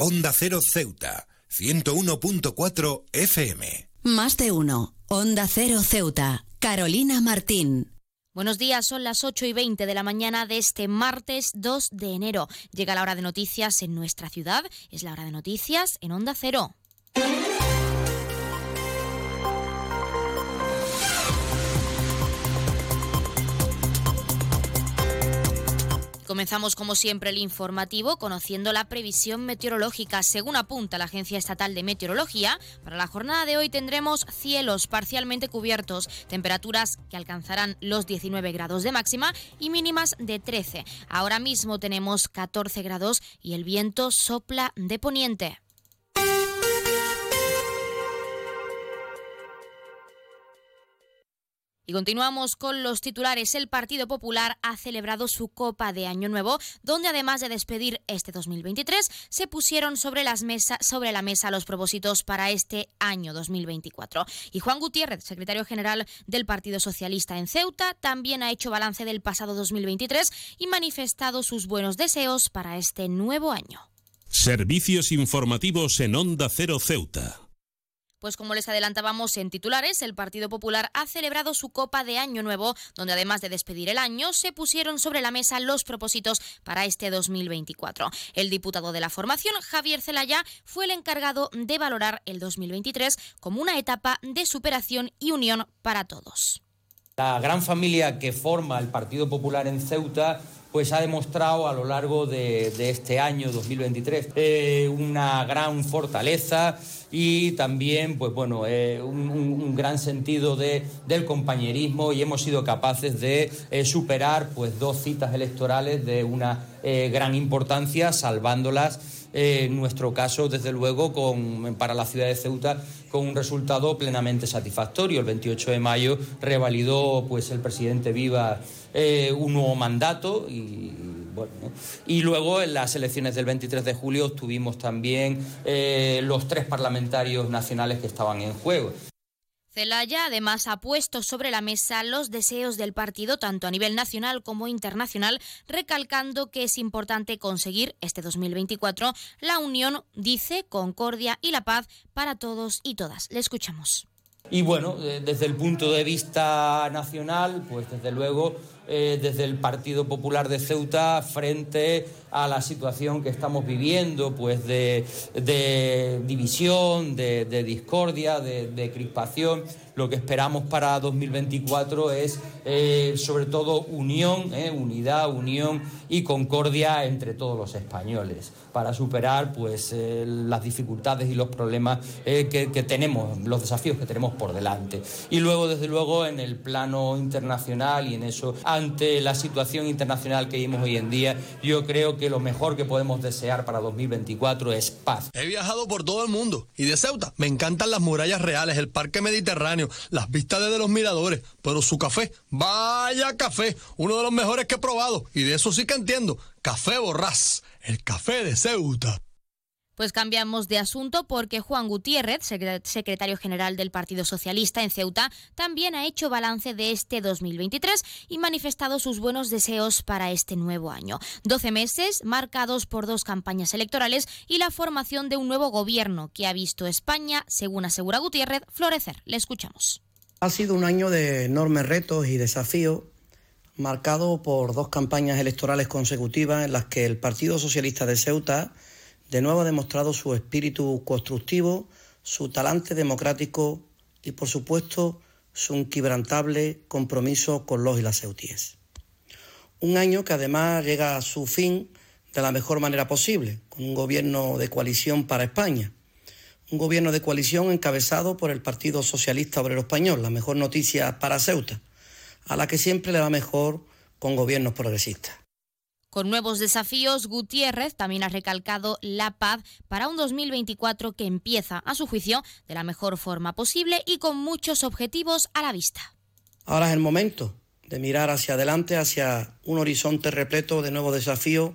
Onda Cero Ceuta, 101.4 FM. Más de uno. Onda Cero Ceuta. Carolina Martín. Buenos días, son las 8 y 20 de la mañana de este martes 2 de enero. Llega la hora de noticias en nuestra ciudad, es la hora de noticias en Onda Cero. Comenzamos como siempre el informativo conociendo la previsión meteorológica. Según apunta la Agencia Estatal de Meteorología, para la jornada de hoy tendremos cielos parcialmente cubiertos, temperaturas que alcanzarán los 19 grados de máxima y mínimas de 13. Ahora mismo tenemos 14 grados y el viento sopla de poniente. Y continuamos con los titulares. El Partido Popular ha celebrado su Copa de Año Nuevo, donde además de despedir este 2023, se pusieron sobre, la mesa los propósitos para este año 2024. Y Juan Gutiérrez, secretario general del Partido Socialista en Ceuta, también ha hecho balance del pasado 2023 y manifestado sus buenos deseos para este nuevo año. Servicios informativos en Onda Cero Ceuta. Pues como les adelantábamos en titulares, el Partido Popular ha celebrado su Copa de Año Nuevo, donde además de despedir el año, se pusieron sobre la mesa los propósitos para este 2024. El diputado de la formación, Javier Zelaya, fue el encargado de valorar el 2023 como una etapa de superación y unión para todos. La gran familia que forma el Partido Popular en Ceuta pues ha demostrado a lo largo de, este año 2023 eh, una gran fortaleza y también pues bueno eh, un, gran sentido de, del compañerismo y hemos sido capaces de eh, superar pues dos citas electorales de una gran importancia salvándolas en nuestro caso, desde luego, para la ciudad de Ceuta, con un resultado plenamente satisfactorio. El 28 de mayo revalidó pues, el presidente Viva eh, un nuevo mandato y, y luego en las elecciones del 23 de julio tuvimos también eh, los tres parlamentarios nacionales que estaban en juego. Celaya además ha puesto sobre la mesa los deseos del partido tanto a nivel nacional como internacional, recalcando que es importante conseguir este 2024 la unión, dice, concordia y la paz para todos y todas. Le escuchamos. Y bueno, eh, desde el punto de vista nacional, pues desde luego eh, desde el Partido Popular de Ceuta frente a la situación que estamos viviendo, pues de, división, de, discordia, de, crispación. Lo que esperamos para 2024 es eh, sobre todo unión, eh, unidad, unión y concordia entre todos los españoles para superar pues las dificultades y los problemas que, que tenemos, los desafíos que tenemos por delante. Y luego, desde luego, en el plano internacional y en eso ante la situación internacional que vivimos hoy en día, yo creo que lo mejor que podemos desear para 2024 es paz. He viajado por todo el mundo y de Ceuta me encantan las murallas reales, el parque mediterráneo, las vistas desde los miradores, pero su café, vaya café, uno de los mejores que he probado y de eso sí que entiendo, café borrás, el café de Ceuta. Pues cambiamos de asunto porque Juan Gutiérrez, secretario general del Partido Socialista en Ceuta, también ha hecho balance de este 2023 y manifestado sus buenos deseos para este nuevo año. Doce meses marcados por dos campañas electorales y la formación de un nuevo gobierno que ha visto España, según asegura Gutiérrez, florecer. Le escuchamos. Ha sido un año de enormes retos y desafíos marcado por dos campañas electorales consecutivas en las que el Partido Socialista de Ceuta de nuevo ha demostrado su espíritu constructivo, su talante democrático y, por supuesto, su inquebrantable compromiso con los y las ceutíes. Un año que además llega a su fin de la mejor manera posible, con un gobierno de coalición para España. Un gobierno de coalición encabezado por el Partido Socialista Obrero Español, la mejor noticia para Ceuta, a la que siempre le va mejor con gobiernos progresistas. Con nuevos desafíos, Gutiérrez también ha recalcado la paz para un 2024 que empieza, a su juicio, de la mejor forma posible y con muchos objetivos a la vista. Ahora es el momento de mirar hacia adelante, hacia un horizonte repleto de nuevos desafíos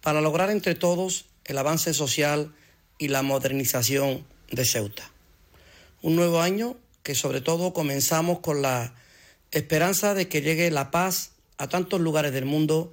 para lograr entre todos el avance social y la modernización de Ceuta. Un nuevo año que sobre todo comenzamos con la esperanza de que llegue la paz a tantos lugares del mundo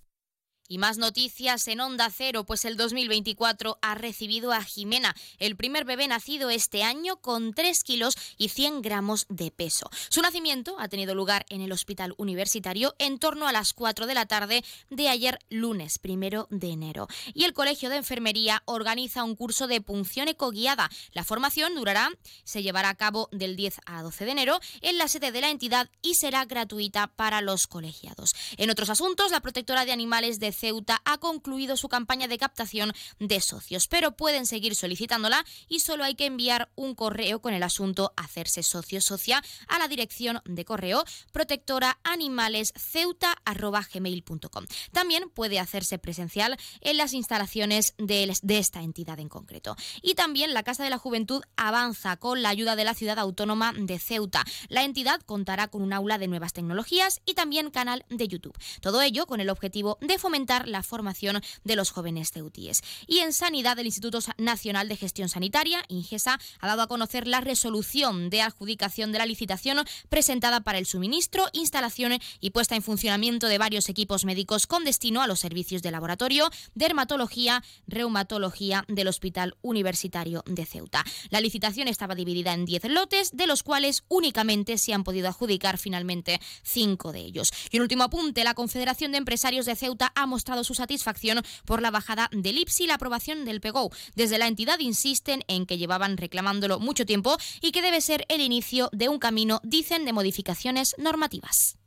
Y más noticias en Onda Cero, pues el 2024 ha recibido a Jimena, el primer bebé nacido este año con 3 kilos y 100 gramos de peso. Su nacimiento ha tenido lugar en el Hospital Universitario en torno a las 4 de la tarde de ayer lunes, primero de enero. Y el Colegio de Enfermería organiza un curso de punción ecoguiada. La formación durará, se llevará a cabo del 10 a 12 de enero en la sede de la entidad y será gratuita para los colegiados. En otros asuntos, la protectora de animales de Ceuta ha concluido su campaña de captación de socios, pero pueden seguir solicitándola y solo hay que enviar un correo con el asunto hacerse socio socia a la dirección de correo protectoraanimalesceuta@gmail.com. También puede hacerse presencial en las instalaciones de, de esta entidad en concreto. Y también la Casa de la Juventud avanza con la ayuda de la ciudad autónoma de Ceuta. La entidad contará con un aula de nuevas tecnologías y también canal de YouTube. Todo ello con el objetivo de fomentar la formación de los jóvenes ceutíes. Y en sanidad, el Instituto Nacional de Gestión Sanitaria, INGESA, ha dado a conocer la resolución de adjudicación de la licitación presentada para el suministro, instalación y puesta en funcionamiento de varios equipos médicos con destino a los servicios de laboratorio, dermatología, reumatología del Hospital Universitario de Ceuta. La licitación estaba dividida en 10 lotes, de los cuales únicamente se han podido adjudicar finalmente 5 de ellos. Y un último apunte, la Confederación de Empresarios de Ceuta ha mostrado su satisfacción por la bajada del IPSI y la aprobación del PEGO. Desde la entidad insisten en que llevaban reclamándolo mucho tiempo y que debe ser el inicio de un camino, dicen, de modificaciones normativas.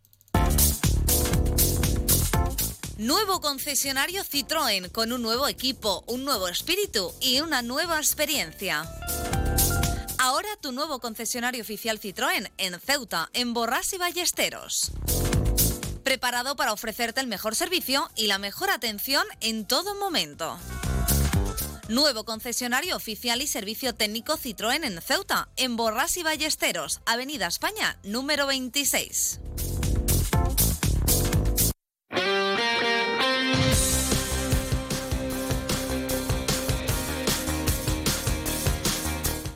Nuevo concesionario Citroën con un nuevo equipo, un nuevo espíritu y una nueva experiencia. Ahora tu nuevo concesionario oficial Citroën en Ceuta, en Borras y Ballesteros preparado para ofrecerte el mejor servicio y la mejor atención en todo momento. Nuevo concesionario oficial y servicio técnico Citroën en Ceuta, en Borras y Ballesteros, Avenida España, número 26.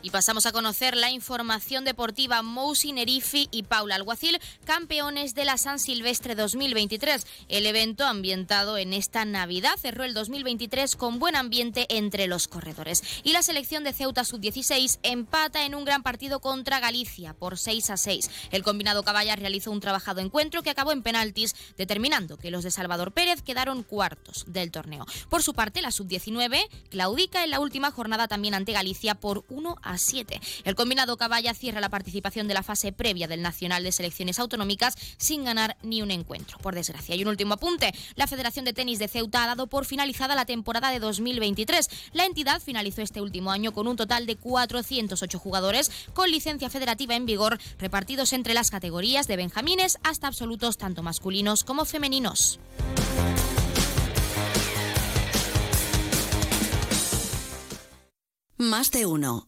Y pasamos a conocer la información deportiva. Mousi Nerifi y Paula Alguacil, campeones de la San Silvestre 2023. El evento ambientado en esta Navidad cerró el 2023 con buen ambiente entre los corredores. Y la selección de Ceuta Sub-16 empata en un gran partido contra Galicia por 6 a 6. El combinado Caballa realizó un trabajado encuentro que acabó en penaltis, determinando que los de Salvador Pérez quedaron cuartos del torneo. Por su parte, la Sub-19 claudica en la última jornada también ante Galicia por 1 a 7. El combinado Caballa cierra la participación de la fase previa del Nacional de Selecciones Autonómicas sin ganar ni un encuentro, por desgracia. Y un último apunte, la Federación de Tenis de Ceuta ha dado por finalizada la temporada de 2023. La entidad finalizó este último año con un total de 408 jugadores con licencia federativa en vigor, repartidos entre las categorías de benjamines hasta absolutos tanto masculinos como femeninos. Más de uno.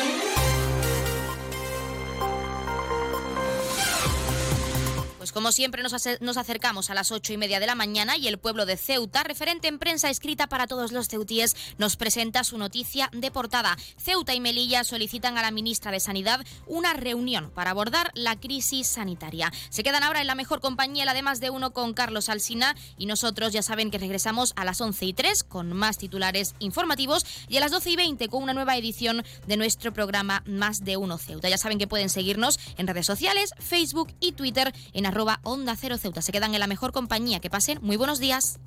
Pues como siempre nos, acercamos a las ocho y media de la mañana y el pueblo de Ceuta, referente en prensa escrita para todos los ceutíes, nos presenta su noticia de portada. Ceuta y Melilla solicitan a la ministra de Sanidad una reunión para abordar la crisis sanitaria. Se quedan ahora en la mejor compañía, la de más de uno con Carlos Alsina y nosotros ya saben que regresamos a las once y tres con más titulares informativos y a las doce y veinte con una nueva edición de nuestro programa Más de uno Ceuta. Ya saben que pueden seguirnos en redes sociales, Facebook y Twitter en arroba Onda Cero Ceuta. Se quedan en la mejor compañía. Que pasen muy buenos días.